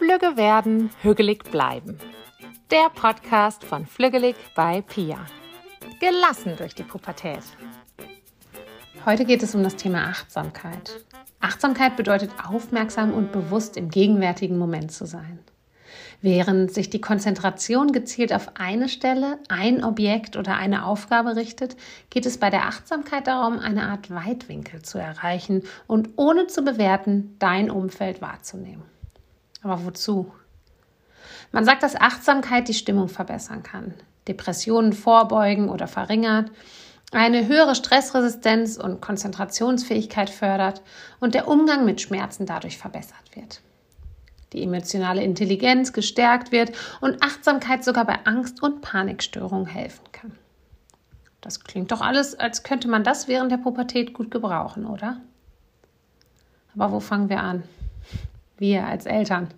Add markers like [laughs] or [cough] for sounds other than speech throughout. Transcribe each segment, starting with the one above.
Flügge werden, hügelig bleiben. Der Podcast von Flügelig bei Pia. Gelassen durch die Pubertät. Heute geht es um das Thema Achtsamkeit. Achtsamkeit bedeutet aufmerksam und bewusst im gegenwärtigen Moment zu sein. Während sich die Konzentration gezielt auf eine Stelle, ein Objekt oder eine Aufgabe richtet, geht es bei der Achtsamkeit darum, eine Art Weitwinkel zu erreichen und ohne zu bewerten, dein Umfeld wahrzunehmen. Aber wozu? Man sagt, dass Achtsamkeit die Stimmung verbessern kann, Depressionen vorbeugen oder verringert, eine höhere Stressresistenz und Konzentrationsfähigkeit fördert und der Umgang mit Schmerzen dadurch verbessert wird die emotionale Intelligenz gestärkt wird und Achtsamkeit sogar bei Angst- und Panikstörungen helfen kann. Das klingt doch alles, als könnte man das während der Pubertät gut gebrauchen, oder? Aber wo fangen wir an? Wir als Eltern.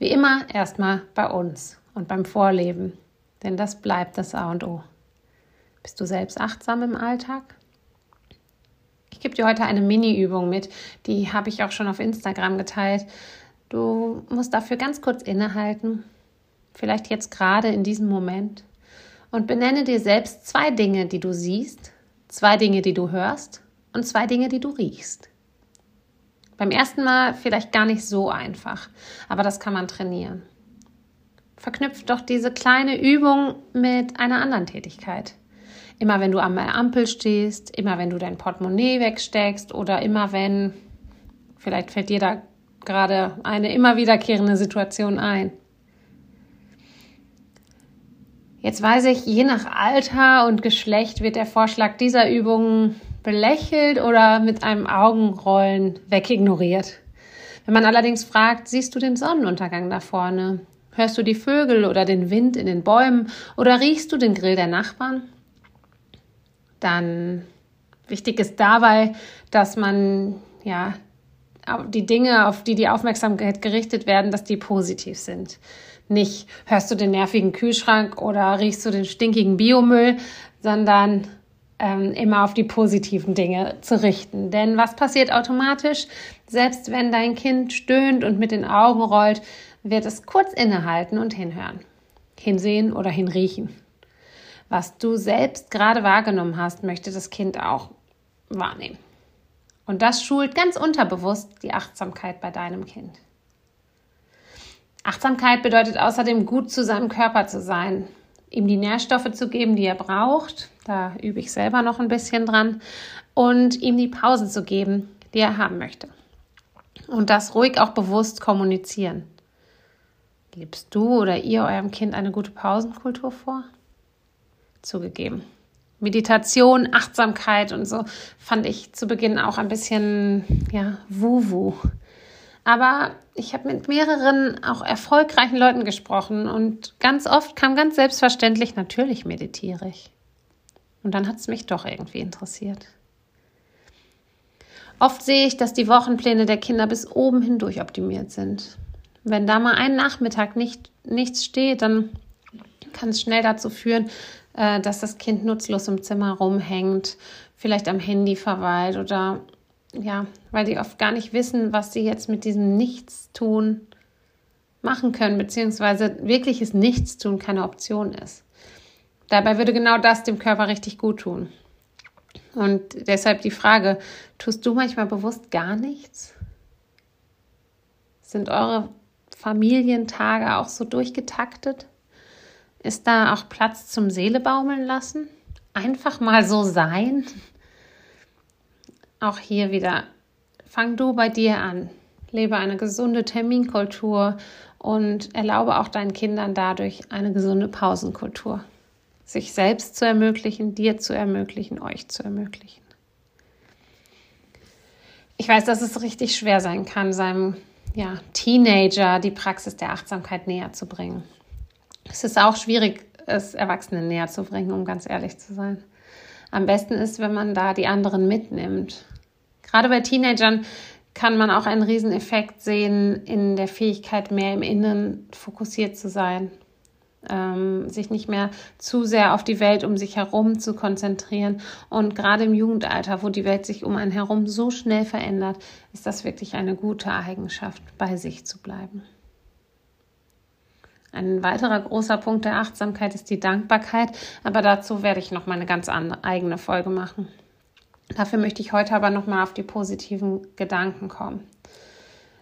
Wie immer erstmal bei uns und beim Vorleben, denn das bleibt das A und O. Bist du selbst achtsam im Alltag? Ich gebe dir heute eine Mini-Übung mit, die habe ich auch schon auf Instagram geteilt. Du musst dafür ganz kurz innehalten, vielleicht jetzt gerade in diesem Moment, und benenne dir selbst zwei Dinge, die du siehst, zwei Dinge, die du hörst und zwei Dinge, die du riechst. Beim ersten Mal vielleicht gar nicht so einfach, aber das kann man trainieren. Verknüpft doch diese kleine Übung mit einer anderen Tätigkeit. Immer wenn du am Ampel stehst, immer wenn du dein Portemonnaie wegsteckst oder immer wenn, vielleicht fällt dir da gerade eine immer wiederkehrende Situation ein. Jetzt weiß ich, je nach Alter und Geschlecht wird der Vorschlag dieser Übung belächelt oder mit einem Augenrollen wegignoriert. Wenn man allerdings fragt, siehst du den Sonnenuntergang da vorne? Hörst du die Vögel oder den Wind in den Bäumen oder riechst du den Grill der Nachbarn? Dann wichtig ist dabei, dass man ja die Dinge, auf die die Aufmerksamkeit gerichtet werden, dass die positiv sind. Nicht hörst du den nervigen Kühlschrank oder riechst du den stinkigen Biomüll, sondern ähm, immer auf die positiven Dinge zu richten. Denn was passiert automatisch? Selbst wenn dein Kind stöhnt und mit den Augen rollt, wird es kurz innehalten und hinhören, hinsehen oder hinriechen. Was du selbst gerade wahrgenommen hast, möchte das Kind auch wahrnehmen. Und das schult ganz unterbewusst die Achtsamkeit bei deinem Kind. Achtsamkeit bedeutet außerdem gut zu seinem Körper zu sein, ihm die Nährstoffe zu geben, die er braucht. Da übe ich selber noch ein bisschen dran. Und ihm die Pausen zu geben, die er haben möchte. Und das ruhig auch bewusst kommunizieren. Lebst du oder ihr eurem Kind eine gute Pausenkultur vor? Zugegeben. Meditation, Achtsamkeit und so fand ich zu Beginn auch ein bisschen, ja, wuhu. Aber ich habe mit mehreren auch erfolgreichen Leuten gesprochen und ganz oft kam ganz selbstverständlich, natürlich meditiere ich. Und dann hat es mich doch irgendwie interessiert. Oft sehe ich, dass die Wochenpläne der Kinder bis oben hindurch optimiert sind. Wenn da mal ein Nachmittag nicht, nichts steht, dann kann es schnell dazu führen, äh, dass das Kind nutzlos im Zimmer rumhängt, vielleicht am Handy verweilt oder ja, weil die oft gar nicht wissen, was sie jetzt mit diesem Nichtstun machen können, beziehungsweise wirkliches Nichtstun keine Option ist. Dabei würde genau das dem Körper richtig gut tun. Und deshalb die Frage, tust du manchmal bewusst gar nichts? Sind eure Familientage auch so durchgetaktet? Ist da auch Platz zum Seele baumeln lassen? Einfach mal so sein? Auch hier wieder, fang du bei dir an. Lebe eine gesunde Terminkultur und erlaube auch deinen Kindern dadurch eine gesunde Pausenkultur. Sich selbst zu ermöglichen, dir zu ermöglichen, euch zu ermöglichen. Ich weiß, dass es richtig schwer sein kann, seinem ja, Teenager die Praxis der Achtsamkeit näher zu bringen. Es ist auch schwierig, es Erwachsenen näher zu bringen, um ganz ehrlich zu sein. Am besten ist, wenn man da die anderen mitnimmt. Gerade bei Teenagern kann man auch einen Rieseneffekt sehen in der Fähigkeit, mehr im Innen fokussiert zu sein, ähm, sich nicht mehr zu sehr auf die Welt um sich herum zu konzentrieren. Und gerade im Jugendalter, wo die Welt sich um einen herum so schnell verändert, ist das wirklich eine gute Eigenschaft, bei sich zu bleiben. Ein weiterer großer Punkt der Achtsamkeit ist die Dankbarkeit, aber dazu werde ich noch mal eine ganz eigene Folge machen. Dafür möchte ich heute aber noch mal auf die positiven Gedanken kommen.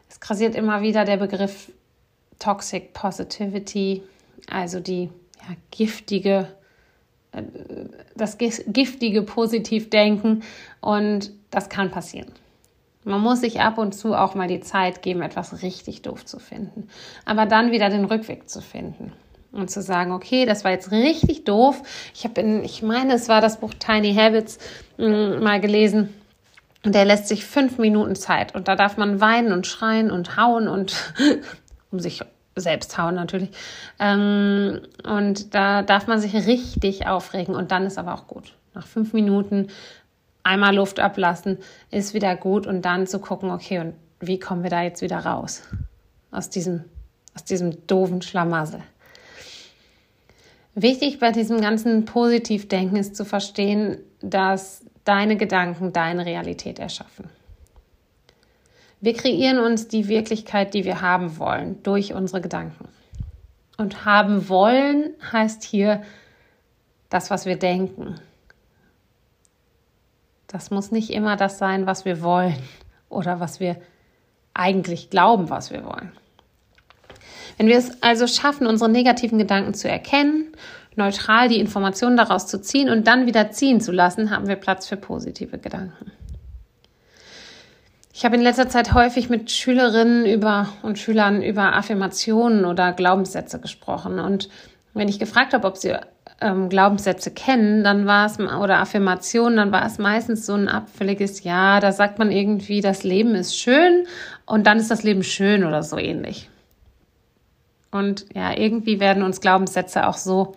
Es grasiert immer wieder der Begriff Toxic Positivity, also die ja, giftige, äh, das giftige Positivdenken und das kann passieren. Man muss sich ab und zu auch mal die Zeit geben, etwas richtig doof zu finden. Aber dann wieder den Rückweg zu finden und zu sagen, okay, das war jetzt richtig doof. Ich habe in, ich meine, es war das Buch Tiny Habits mh, mm, mal gelesen. Und der lässt sich fünf Minuten Zeit. Und da darf man weinen und schreien und hauen und [laughs] um sich selbst hauen natürlich. Ähm, und da darf man sich richtig aufregen. Und dann ist aber auch gut. Nach fünf Minuten einmal Luft ablassen, ist wieder gut und dann zu gucken, okay, und wie kommen wir da jetzt wieder raus? Aus diesem, aus diesem doofen Schlamassel. Wichtig bei diesem ganzen Positivdenken ist zu verstehen, dass deine Gedanken deine Realität erschaffen. Wir kreieren uns die Wirklichkeit, die wir haben wollen, durch unsere Gedanken. Und haben wollen heißt hier das, was wir denken. Das muss nicht immer das sein, was wir wollen [laughs] oder was wir eigentlich glauben, was wir wollen. Wenn wir es also schaffen, unsere negativen Gedanken zu erkennen, neutral die Informationen daraus zu ziehen und dann wieder ziehen zu lassen, haben wir Platz für positive Gedanken. Ich habe in letzter Zeit häufig mit Schülerinnen über und Schülern über Affirmationen oder Glaubenssätze gesprochen. Und wenn ich gefragt habe, ob sie ähm, Glaubenssätze kennen, dann war es, oder Affirmationen, dann war es meistens so ein abfälliges Ja, da sagt man irgendwie, das Leben ist schön und dann ist das Leben schön oder so ähnlich. Und ja, irgendwie werden uns Glaubenssätze auch so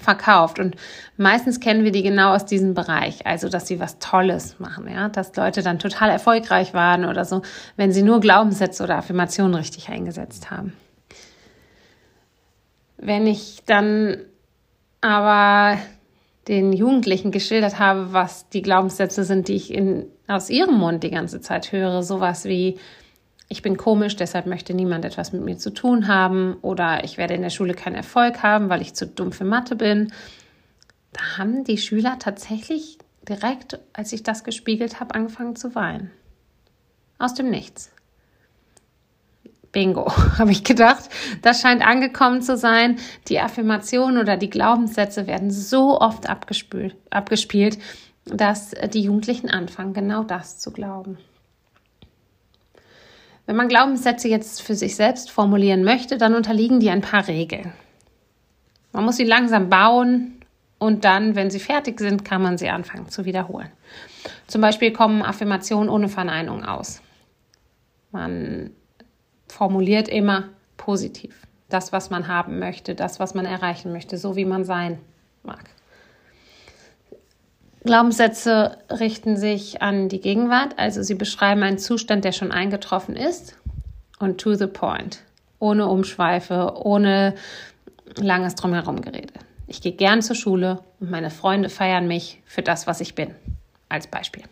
verkauft. Und meistens kennen wir die genau aus diesem Bereich, also dass sie was Tolles machen, ja, dass Leute dann total erfolgreich waren oder so, wenn sie nur Glaubenssätze oder Affirmationen richtig eingesetzt haben. Wenn ich dann aber den Jugendlichen geschildert habe, was die Glaubenssätze sind, die ich in, aus ihrem Mund die ganze Zeit höre. Sowas wie, ich bin komisch, deshalb möchte niemand etwas mit mir zu tun haben oder ich werde in der Schule keinen Erfolg haben, weil ich zu dumm für Mathe bin. Da haben die Schüler tatsächlich direkt, als ich das gespiegelt habe, angefangen zu weinen. Aus dem Nichts. Bingo, [laughs] habe ich gedacht. Das scheint angekommen zu sein. Die Affirmationen oder die Glaubenssätze werden so oft abgespielt, abgespielt, dass die Jugendlichen anfangen, genau das zu glauben. Wenn man Glaubenssätze jetzt für sich selbst formulieren möchte, dann unterliegen die ein paar Regeln. Man muss sie langsam bauen und dann, wenn sie fertig sind, kann man sie anfangen zu wiederholen. Zum Beispiel kommen Affirmationen ohne Verneinung aus. Man formuliert immer positiv. Das, was man haben möchte, das, was man erreichen möchte, so wie man sein mag. Glaubenssätze richten sich an die Gegenwart, also sie beschreiben einen Zustand, der schon eingetroffen ist und to the point, ohne Umschweife, ohne langes Drumherum gerede. Ich gehe gern zur Schule und meine Freunde feiern mich für das, was ich bin, als Beispiel.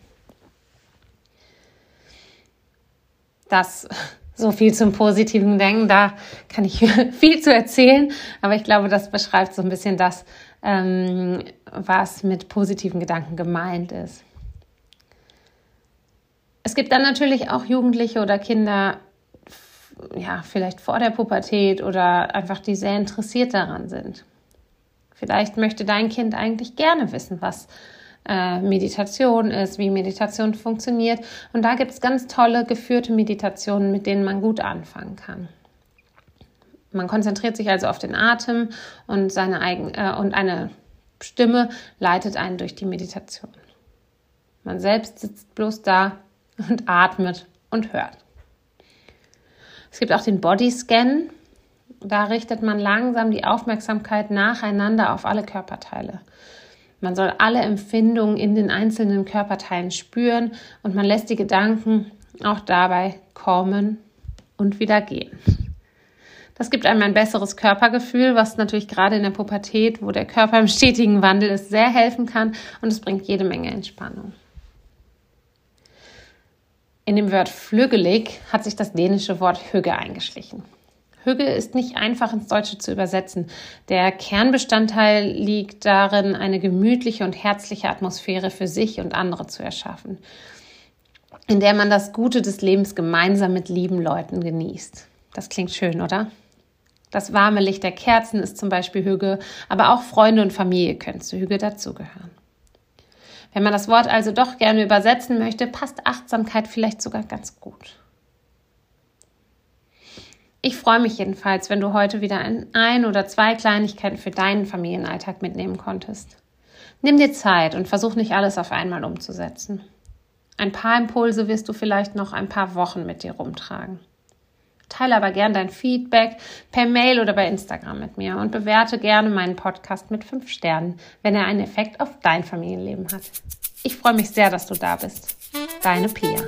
Das [laughs] so viel zum positiven Denken. Da kann ich [laughs] viel zu erzählen, aber ich glaube, das beschreibt so ein bisschen das, ähm, was mit positiven Gedanken gemeint ist. Es gibt dann natürlich auch Jugendliche oder Kinder, ja, vielleicht vor der Pubertät oder einfach die sehr interessiert daran sind. Vielleicht möchte dein Kind eigentlich gerne wissen, was äh, Meditation ist, wie Meditation funktioniert. Und da gibt es ganz tolle geführte Meditationen, mit denen man gut anfangen kann. Man konzentriert sich also auf den Atem und seine eigen, äh, und eine Stimme leitet einen durch die Meditation. Man selbst sitzt bloß da und atmet und hört. Es gibt auch den Bodyscan. Da richtet man langsam die Aufmerksamkeit nacheinander auf alle Körperteile. Man soll alle Empfindungen in den einzelnen Körperteilen spüren und man lässt die Gedanken auch dabei kommen und wieder gehen. Das gibt einem ein besseres Körpergefühl, was natürlich gerade in der Pubertät, wo der Körper im stetigen Wandel ist, sehr helfen kann und es bringt jede Menge Entspannung. In dem Wort flügelig hat sich das dänische Wort Hügge eingeschlichen. Hüge ist nicht einfach ins Deutsche zu übersetzen. Der Kernbestandteil liegt darin, eine gemütliche und herzliche Atmosphäre für sich und andere zu erschaffen, in der man das Gute des Lebens gemeinsam mit lieben Leuten genießt. Das klingt schön, oder? Das warme Licht der Kerzen ist zum Beispiel Hüge, aber auch Freunde und Familie können zu Hüge dazugehören. Wenn man das Wort also doch gerne übersetzen möchte, passt Achtsamkeit vielleicht sogar ganz gut. Ich freue mich jedenfalls, wenn du heute wieder ein, ein oder zwei Kleinigkeiten für deinen Familienalltag mitnehmen konntest. Nimm dir Zeit und versuch nicht alles auf einmal umzusetzen. Ein paar Impulse wirst du vielleicht noch ein paar Wochen mit dir rumtragen. Teile aber gern dein Feedback per Mail oder bei Instagram mit mir und bewerte gerne meinen Podcast mit fünf Sternen, wenn er einen Effekt auf dein Familienleben hat. Ich freue mich sehr, dass du da bist. Deine Pia.